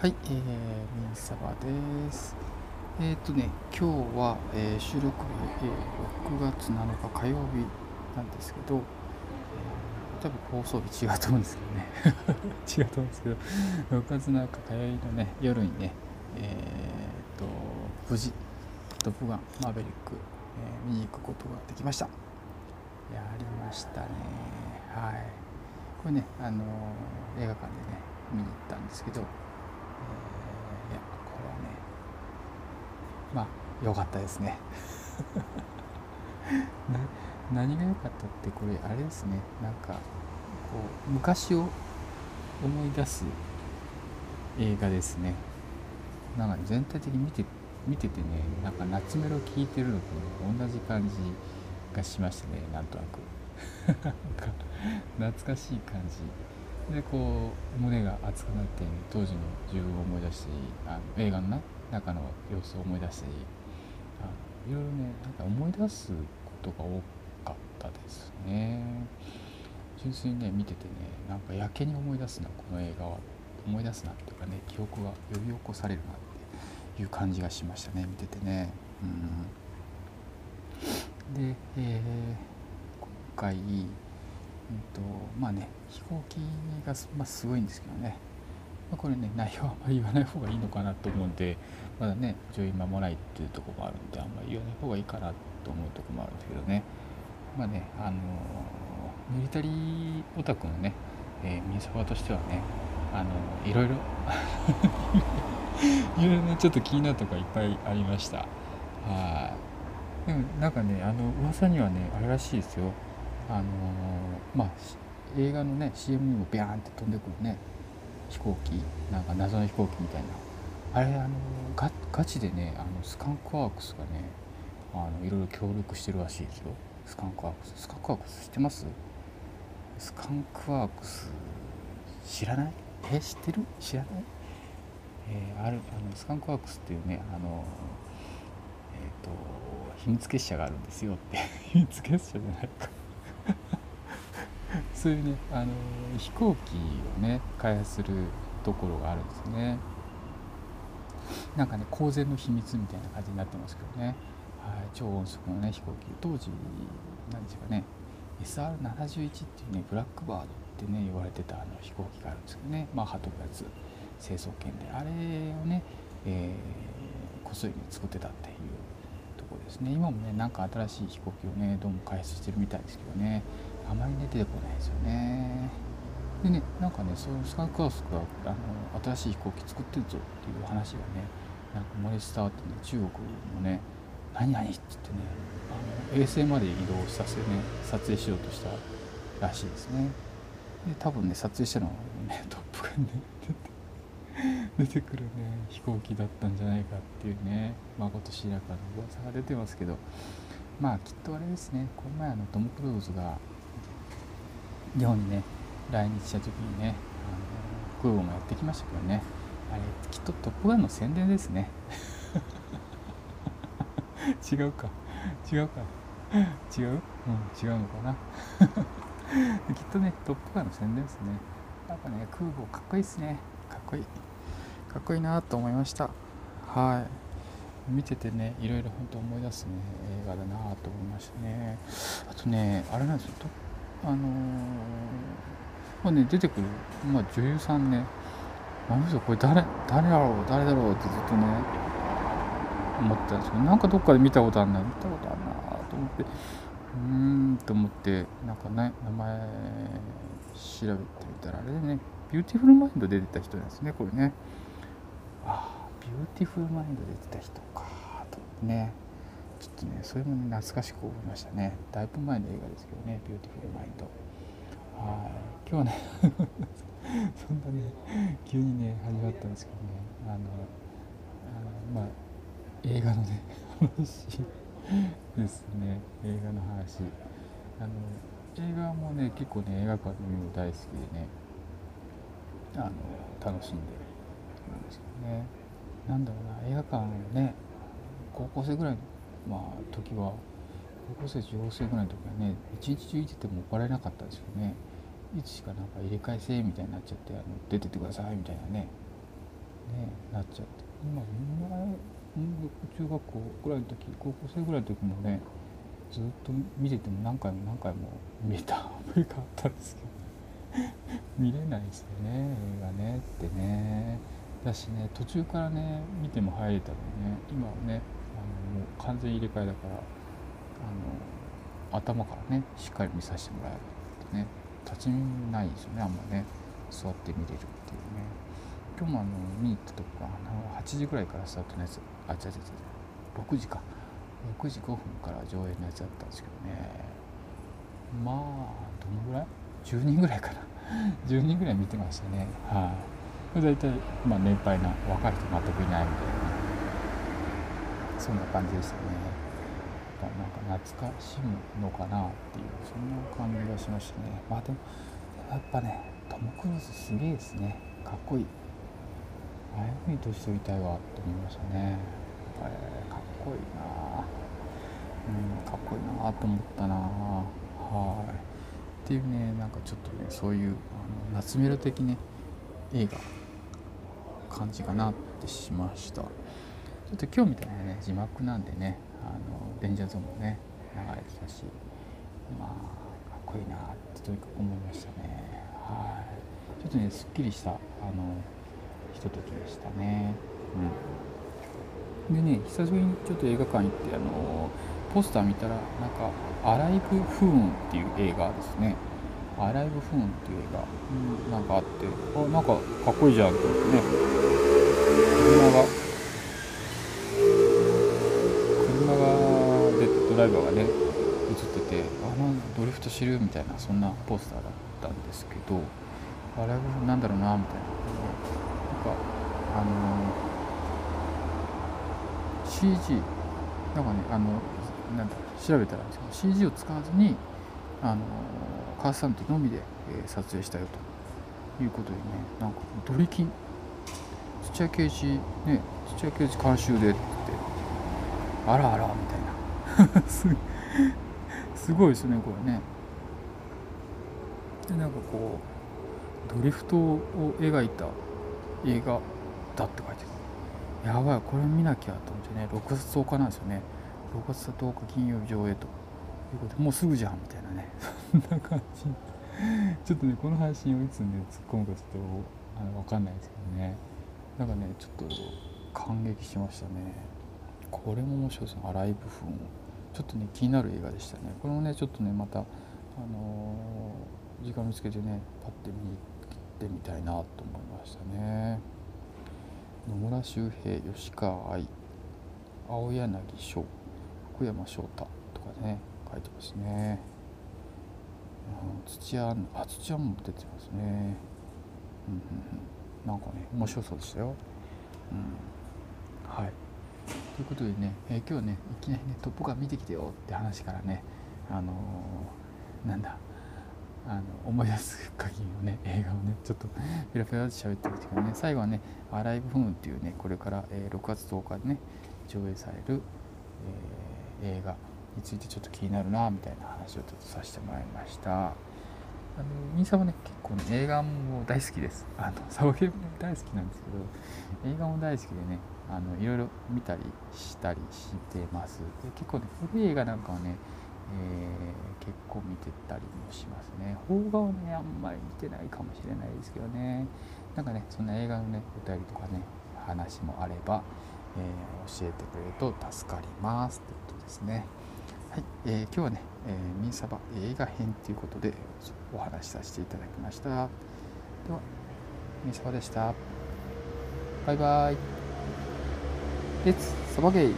はい、えー、ミンサバです。えっ、ー、とね、今日は、えー、収録日、えー、6月7日火曜日なんですけど、えー、多分放送日違うと思うんですけどね。違うと思うんですけど、6月7日火曜日のね、夜にね、えっ、と、無事、トップガン、マーベリック、え見に行くことができました。やりましたね。はい。これね、あの映画館でね、見に行ったんですけど、やこれはねまあ良かったですね。何が良かったってこれあれですね。なんかこう昔を思い出す映画ですね。なんか全体的に見て見ててねなんか夏メロ聴いてるのと、ね、同じ感じがしましたねなんとなく。懐かしい感じ。でこう胸が熱くなって当時の自分を思い出したりあの映画の中の様子を思い出したりあのいろいろねなんか思い出すことが多かったですね。純粋にね見ててねなんかやけに思い出すなこの映画は。思い出すなっていうかね記憶が呼び起こされるなっていう感じがしましたね見ててね。うん。で、えー、今回うんとまあね飛行機が、まあ、すごいんですけどね、まあ、これね内容はあんまり言わない方がいいのかなと思うんでまだね女優間もないっていうとこもあるんであんまり言わない方がいいかなと思うとこもあるんですけどね。まあねあのミリタリーオタクのね、えー、ミニサバとしてはねあのいろいろ いろいろねちょっと気になるとこがいっぱいありました。はい。でもなんかねあの噂にはねあれらしいですよ。あのまあ映画のね CM にもビャーンって飛んでくるね飛行機なんか謎の飛行機みたいな。あれあのガガチでねあのスカンクワークスがねあのいろいろ協力してるらしいですよ。スカンクワークス。スカンクワークス知ってます？スカンクワークス知らない？え知ってる？知らない？えー、あるあのスカンクワークスっていうねあのえっ、と秘密結社があるんですよって。秘密結社じゃないか。そういうねあの飛行機をね開発するところがあるんですね。なんかね公然の秘密みたいな感じになってますけどね、はい、超音速のね飛行機。当時何ですかね。SR71 っていうねブラックバードってね言われてたあの飛行機があるんですけどね。マッハ飛ぶやつ。成層圏で。あれをね、えー、こっそり、ね、作ってたっていうですね。今もねなんか新しい飛行機をねどうも開発してるみたいですけどね。あまりね出てこないですよね。でねなんかねそういうスカイクラスがあの新しい飛行機作ってるぞっていう話がねなんか漏れ伝わってね中国もね何々って言ってねあの衛星まで移動させてね撮影しようとしたらしいですね。で多分ね撮影したのはねトップガンで 出てくるね飛行機だったんじゃないかっていうねまことしらかの噂が出てますけどまあきっとあれですねこの前あのトム・クルーズが日本にね来日した時にねあの空母もやってきましたけどねあれきっとトップガンの宣伝ですね。違うか。違うか。違う？うん違うのかな。きっとねトップガンの宣伝ですね。やっぱね空母かっこいいっすね。こいい。かっこいいなと思いました。はい。見ててねいろいろ本当思い出すね映画だなと思いましたね。あとねあれなんですよ。あのー、まあね出てくる、まあ、女優さんね。あの人これ誰誰だろう誰だろうってずっとね思ってたんですけどなんかどっかで見たことあるな見たことあるなと思ってうーんと思ってなんかね名前調べてみたらあれでねビューティフルマインド出てた人なんですねこれね。ああビューティフルマインド出てた人かとね。ちょっとねそれもね懐かしく思いましたね。だいぶ前の映画ですけどね「ビューティフルマインド」はい。今日はね そんなね急にね始まったんですけどね。あのあのまあ映画のね話ですね。映画の話。あの映画もね結構ね映画館で見るの大好きでね。あの楽しんでるんですけどね。なんだろうな映画館ね高校生ぐらいのまあ時は高校生中学生ぐらいの時はね一日中いてても怒られなかったですよね。いつしかなんか入れ替えせみたいになっちゃってあの出てってくださいみたいなねねなっちゃって。今中学校ぐらいの時高校生ぐらいの時もねずっと見てても何回も何回も見えたアメリカあったんですけど。見れないですよね映画ねってね。だしね途中からね見ても入れたのね。今はねあのもう完全入れ替えだからあの頭からねしっかり見させてもらえるってね。立ち見ないですよねあんまね。座って見れるっていうね。今日もあの見に行ったとこが8時ぐらいからスタートのやつ。あ違う違う違う。6時か。6時5分から上映のやつだったんですけどね。まあどのぐらい？10人ぐらいかな。10人ぐらい見てましたね。はい、大体、まあ、年配な若い人全くいないみたいな。そんな感じでしたね。なんか懐かしむのかなっていうそんな感じがしましたね。まあでもやっぱねトム・クルーズすげえですね。かっこいい。ああいうふうに年取りたいわって思いましたね、えー、かっこいいな。うんかっこいいなと思ったな。はいっていうねなんかちょっとねそういうあの夏メロ的ね映画感じかなってしました。ちょっと今日みたいなね字幕なんでねあのデンジャーゾーンもね流れてたしまあかっこいいなってとにかく思いましたね。はい。ちょっとねすっきりしたあのひとときでしたね。うん。でね久しぶりにちょっと映画館行ってあのポスター見たらなんか「アライブ・フーン」っていう映画ですね「アライブ・フーン」っていう映画、うん、なんかあって。あなんかかっこいいじゃんと思ってね。車が車がでドライバーがね映っててあのドリフト知るみたいなそんなポスターだったんですけどあれなんだろうなみたいな。なんかあの CG なんかねあのなん調べたら CG を使わずにあのカースタントのみで、えー、撮影したよということでねなんかドリキン土屋刑事ね土屋刑事監修でってあらあらみたいな。すごいですねこれね。でなんかこうドリフトを描いた映画だって書いてる。やばいこれ見なきゃと思ってね6月10日なんですよね。6月10日金曜日上映と。いうことでもうすぐじゃんみたいなね。そんな感じ。ちょっとねこの配信をいつね突っ込むかちょっとあの分かんないですけどね。なんかねちょっと感激しましたね。これも面白いですねアライブフンちょっとね気になる映画でしたね。これもねちょっとねまたあのー、時間見つけてねパッて見に行ってみたいなと思いましたね。野村周平吉川愛青柳翔。福山翔太とかね書いてますね、うん、土屋あ土屋も出てますね、うんうんうん、なんかね面白そうでしたよ、うん、はい。ということでね、えー、今日はねいきなりね「トップガン見てきてよ」って話からねあのー、なんだあの思い出す限りのね映画をねちょっとペラペラで喋ってるんですけどね最後はね「アライブ・フーン」っていうねこれから、えー、6月10日にね上映される、えー映画についてちょっと気になるなみたいな話をちょっとさせてもらいました。あのミンさんはね結構ね映画も大好きです。あのサバゲーも大好きなんですけど映画も大好きでねあのいろいろ見たりしたりしてます。で結構ね古い映画なんかはね、えー、結構見てたりもしますね。邦画はねあんまり見てないかもしれないですけどね。なんかねそんな映画のねお便りとかね話もあれば、えー、教えてくれると助かりますということですね。はい、えー、今日はね、えー、ミンサバ映画編ということでお話しさせていただきました。では、ミンサバでした。バイバイ。レッツサバゲイ